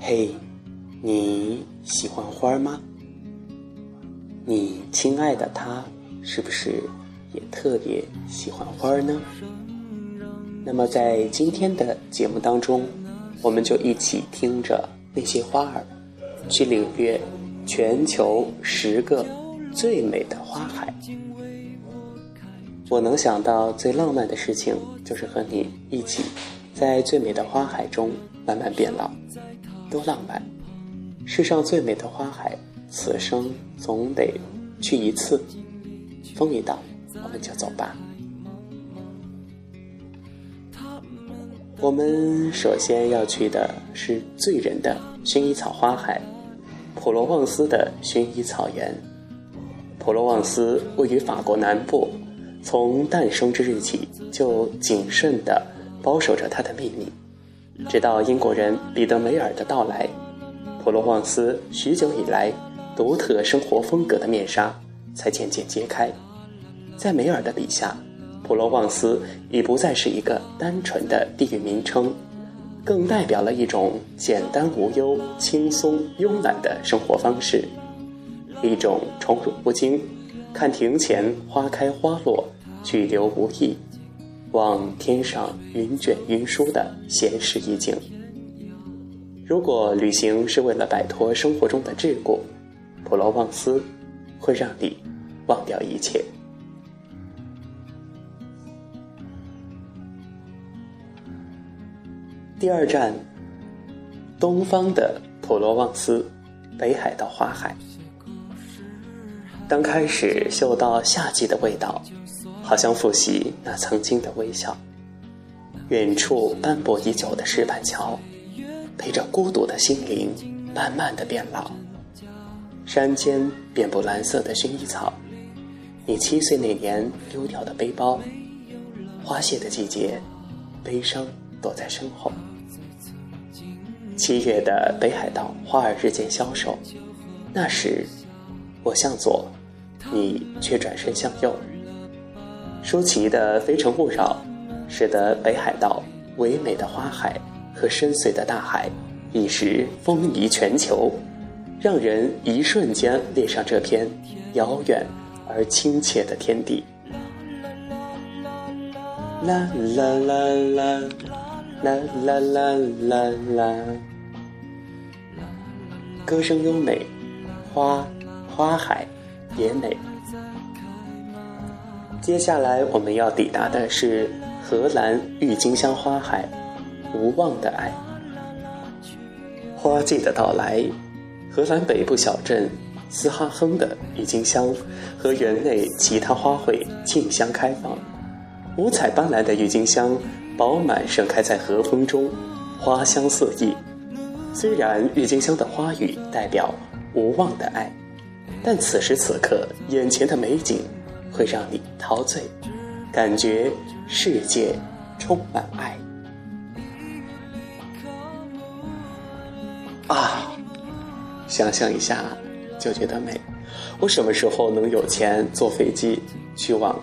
嘿，你喜欢花吗？你亲爱的他是不是也特别喜欢花呢？那么在今天的节目当中，我们就一起听着那些花儿，去领略全球十个最美的花海。我能想到最浪漫的事情，就是和你一起在最美的花海中慢慢变老。多浪漫！世上最美的花海，此生总得去一次。风一到，我们就走吧。我们首先要去的是醉人的薰衣草花海——普罗旺斯的薰衣草园。普罗旺斯位于法国南部，从诞生之日起就谨慎地保守着它的秘密。直到英国人彼得梅尔的到来，普罗旺斯许久以来独特生活风格的面纱才渐渐揭开。在梅尔的笔下，普罗旺斯已不再是一个单纯的地域名称，更代表了一种简单无忧、轻松慵懒的生活方式，一种宠辱不惊、看庭前花开花落、去留无意。望天上云卷云舒的闲适意境。如果旅行是为了摆脱生活中的桎梏，普罗旺斯会让你忘掉一切。第二站，东方的普罗旺斯，北海道花海。当开始嗅到夏季的味道。好像复习那曾经的微笑，远处斑驳已久的石板桥，陪着孤独的心灵，慢慢的变老。山间遍布蓝色的薰衣草，你七岁那年丢掉的背包，花谢的季节，悲伤躲在身后。七月的北海道花儿日渐消瘦，那时，我向左，你却转身向右。舒淇的《非诚勿扰》，使得北海道唯美的花海和深邃的大海一时风靡全球，让人一瞬间恋上这片遥远而亲切的天地。啦啦啦啦，啦啦啦啦啦，歌声优美，花花海也美。接下来我们要抵达的是荷兰郁金香花海，无望的爱。花季的到来，荷兰北部小镇斯哈亨的郁金香和园内其他花卉竞相开放，五彩斑斓的郁金香饱满盛开在和风中，花香四溢。虽然郁金香的花语代表无望的爱，但此时此刻眼前的美景。会让你陶醉，感觉世界充满爱啊！想象一下就觉得美。我什么时候能有钱坐飞机去往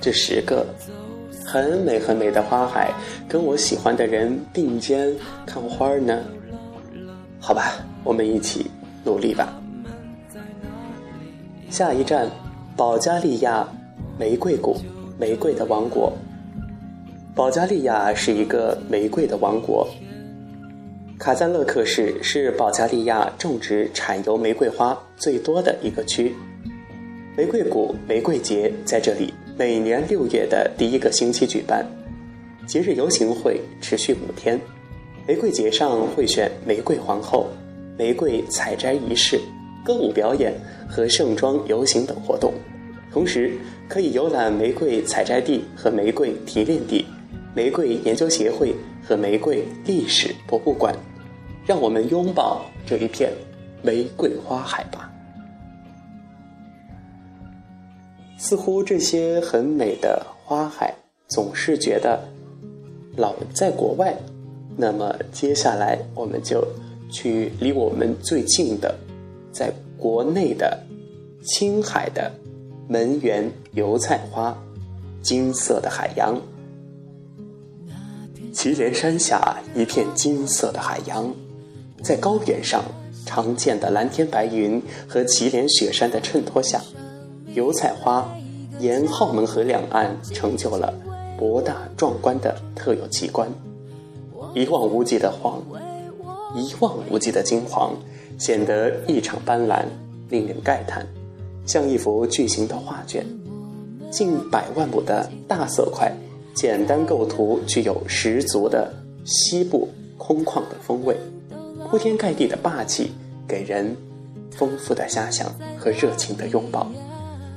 这十个很美很美的花海，跟我喜欢的人并肩看花呢？好吧，我们一起努力吧。下一站。保加利亚玫瑰谷，玫瑰的王国。保加利亚是一个玫瑰的王国。卡赞勒克市是保加利亚种植产油玫瑰花最多的一个区。玫瑰谷玫瑰节在这里每年六月的第一个星期举办，节日游行会持续五天。玫瑰节上会选玫瑰皇后，玫瑰采摘仪式。歌舞表演和盛装游行等活动，同时可以游览玫瑰采摘地和玫瑰提炼地、玫瑰研究协会和玫瑰历史博物馆。让我们拥抱这一片玫瑰花海吧！似乎这些很美的花海总是觉得老在国外，那么接下来我们就去离我们最近的。在国内的青海的门源油菜花，金色的海洋。祁连山下一片金色的海洋，在高原上常见的蓝天白云和祁连雪山的衬托下，油菜花沿浩门河两岸成就了博大壮观的特有奇观。一望无际的黄，一望无际的金黄，显得异常斑斓，令人慨叹，像一幅巨型的画卷。近百万亩的大色块，简单构图，具有十足的西部空旷的风味，铺天盖地的霸气，给人丰富的遐想和热情的拥抱。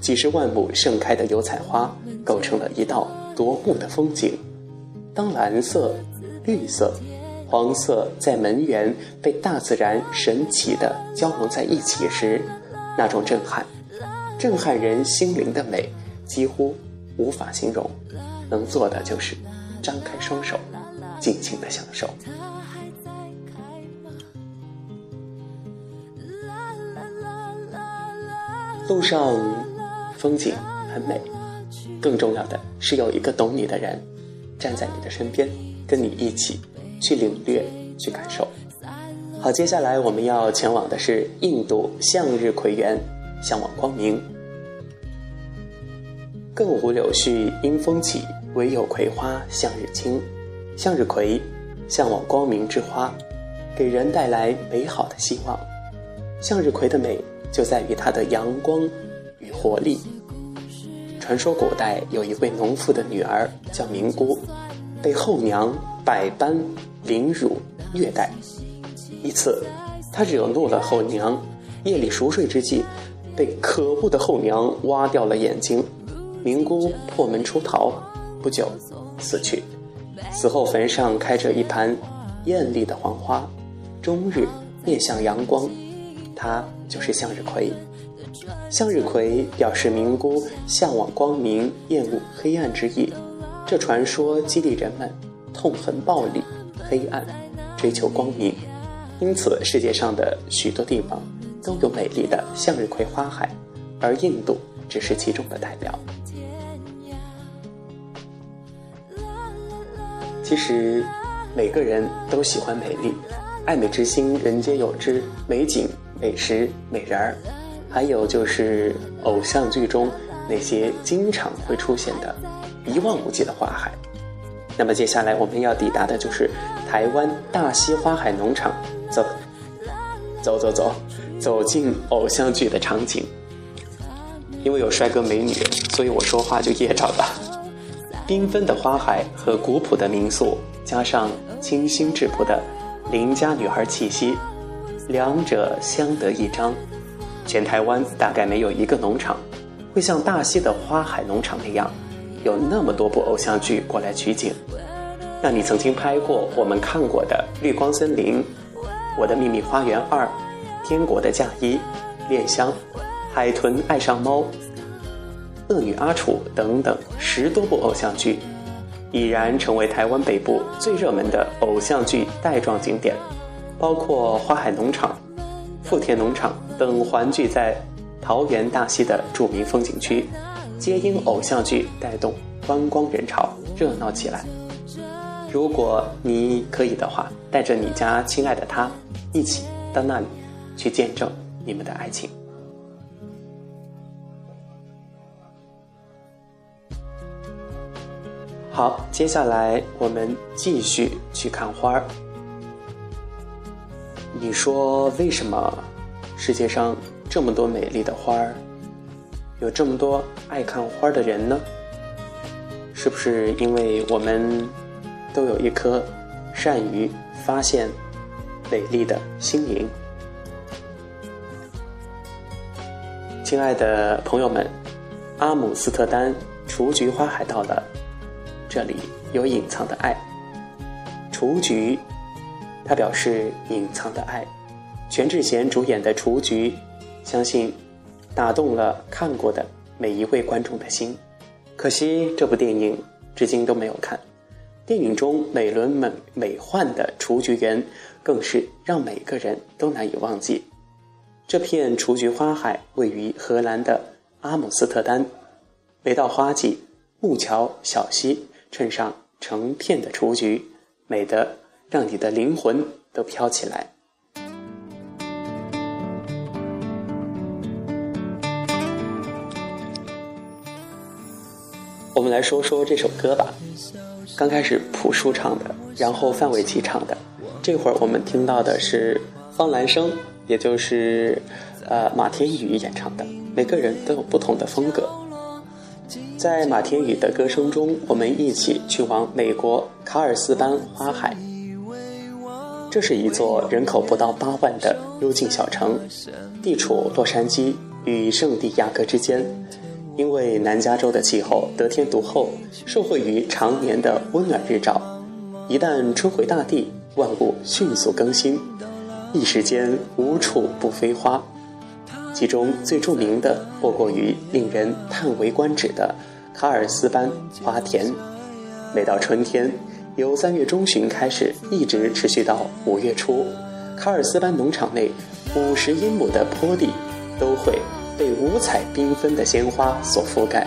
几十万亩盛开的油菜花，构成了一道夺目的风景。当蓝色。绿色、黄色在门缘被大自然神奇的交融在一起时，那种震撼，震撼人心灵的美，几乎无法形容。能做的就是张开双手，尽情的享受。路上风景很美，更重要的是有一个懂你的人站在你的身边。跟你一起去领略、去感受。好，接下来我们要前往的是印度向日葵园，向往光明。更无柳絮因风起，唯有葵花向日倾。向日葵，向往光明之花，给人带来美好的希望。向日葵的美就在于它的阳光与活力。传说古代有一位农妇的女儿叫明姑。被后娘百般凌辱虐待，一次，他惹怒了后娘，夜里熟睡之际，被可恶的后娘挖掉了眼睛。明姑破门出逃，不久死去。死后坟上开着一盘艳丽的黄花，终日面向阳光，他就是向日葵。向日葵表示明姑向往光明，厌恶黑暗之意。这传说激励人们痛恨暴力、黑暗，追求光明。因此，世界上的许多地方都有美丽的向日葵花海，而印度只是其中的代表。其实，每个人都喜欢美丽，爱美之心人皆有之。美景、美食、美人儿，还有就是偶像剧中那些经常会出现的。一望无际的花海，那么接下来我们要抵达的就是台湾大溪花海农场。走，走走走，走进偶像剧的场景。因为有帅哥美女，所以我说话就噎着了。缤纷的花海和古朴的民宿，加上清新质朴的邻家女孩气息，两者相得益彰。全台湾大概没有一个农场会像大溪的花海农场那样。有那么多部偶像剧过来取景，那你曾经拍过我们看过的《绿光森林》《我的秘密花园二》《天国的嫁衣》《恋香》《海豚爱上猫》《恶女阿楚》等等十多部偶像剧，已然成为台湾北部最热门的偶像剧带状景点，包括花海农场、富田农场等环聚在桃园大溪的著名风景区。皆因偶像剧带动观光人潮热闹起来。如果你可以的话，带着你家亲爱的他一起到那里去见证你们的爱情。好，接下来我们继续去看花儿。你说为什么世界上这么多美丽的花儿？有这么多爱看花的人呢，是不是因为我们都有一颗善于发现美丽的心灵？亲爱的朋友们，阿姆斯特丹雏菊花海到了，这里有隐藏的爱。雏菊，它表示隐藏的爱。全智贤主演的《雏菊》，相信。打动了看过的每一位观众的心，可惜这部电影至今都没有看。电影中美轮美美奂的雏菊园，更是让每个人都难以忘记。这片雏菊花海位于荷兰的阿姆斯特丹，每到花季，木桥小溪，衬上成片的雏菊，美得让你的灵魂都飘起来。我们来说说这首歌吧。刚开始朴树唱的，然后范玮琪唱的，这会儿我们听到的是方兰生，也就是呃马天宇演唱的。每个人都有不同的风格。在马天宇的歌声中，我们一起去往美国卡尔斯班花海。这是一座人口不到八万的幽静小城，地处洛杉矶与圣地亚哥之间。因为南加州的气候得天独厚，受惠于常年的温暖日照，一旦春回大地，万物迅速更新，一时间无处不飞花。其中最著名的莫过于令人叹为观止的卡尔斯班花田。每到春天，由三月中旬开始，一直持续到五月初，卡尔斯班农场内五十英亩的坡地都会。被五彩缤纷的鲜花所覆盖。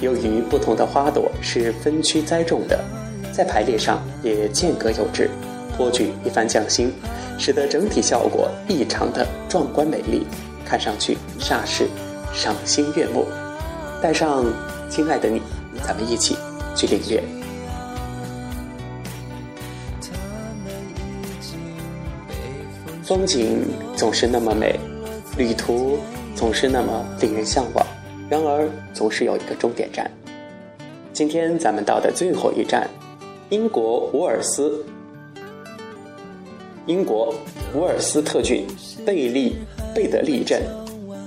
由于不同的花朵是分区栽种的，在排列上也间隔有致，颇具一番匠心，使得整体效果异常的壮观美丽，看上去煞是赏心悦目。带上亲爱的你，咱们一起去领略。风景总是那么美，旅途。总是那么令人向往，然而总是有一个终点站。今天咱们到的最后一站，英国伍尔斯，英国伍尔斯特郡贝利贝德利镇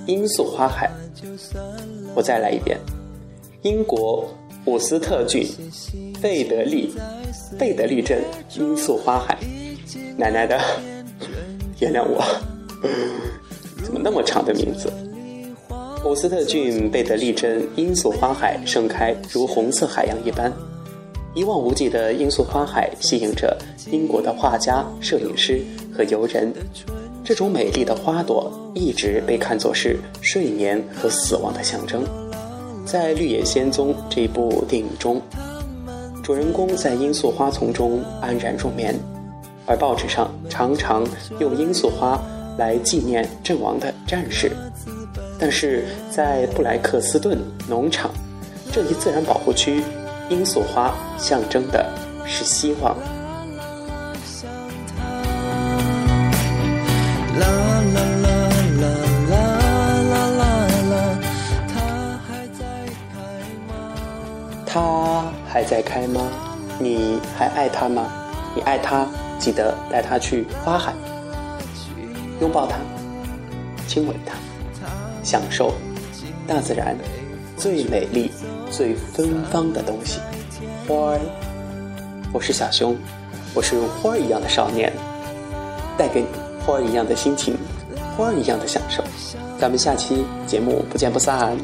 罂粟花海。我再来一遍，英国伍斯特郡贝德利贝德利镇罂粟花海。奶奶的，原谅我。怎么那么长的名字？伍斯特郡贝德利镇罂粟花海盛开如红色海洋一般，一望无际的罂粟花海吸引着英国的画家、摄影师和游人。这种美丽的花朵一直被看作是睡眠和死亡的象征。在《绿野仙踪》这部电影中，主人公在罂粟花丛中安然入眠，而报纸上常常用罂粟花。来纪念阵亡的战士，但是在布莱克斯顿农场，这一自然保护区，罂粟花象征的是希望。他还在开吗？你还爱他吗？你爱他，记得带他去花海。拥抱它，亲吻它，享受大自然最美丽、最芬芳的东西——花儿。我是小熊，我是花儿一样的少年，带给你花儿一样的心情，花儿一样的享受。咱们下期节目不见不散。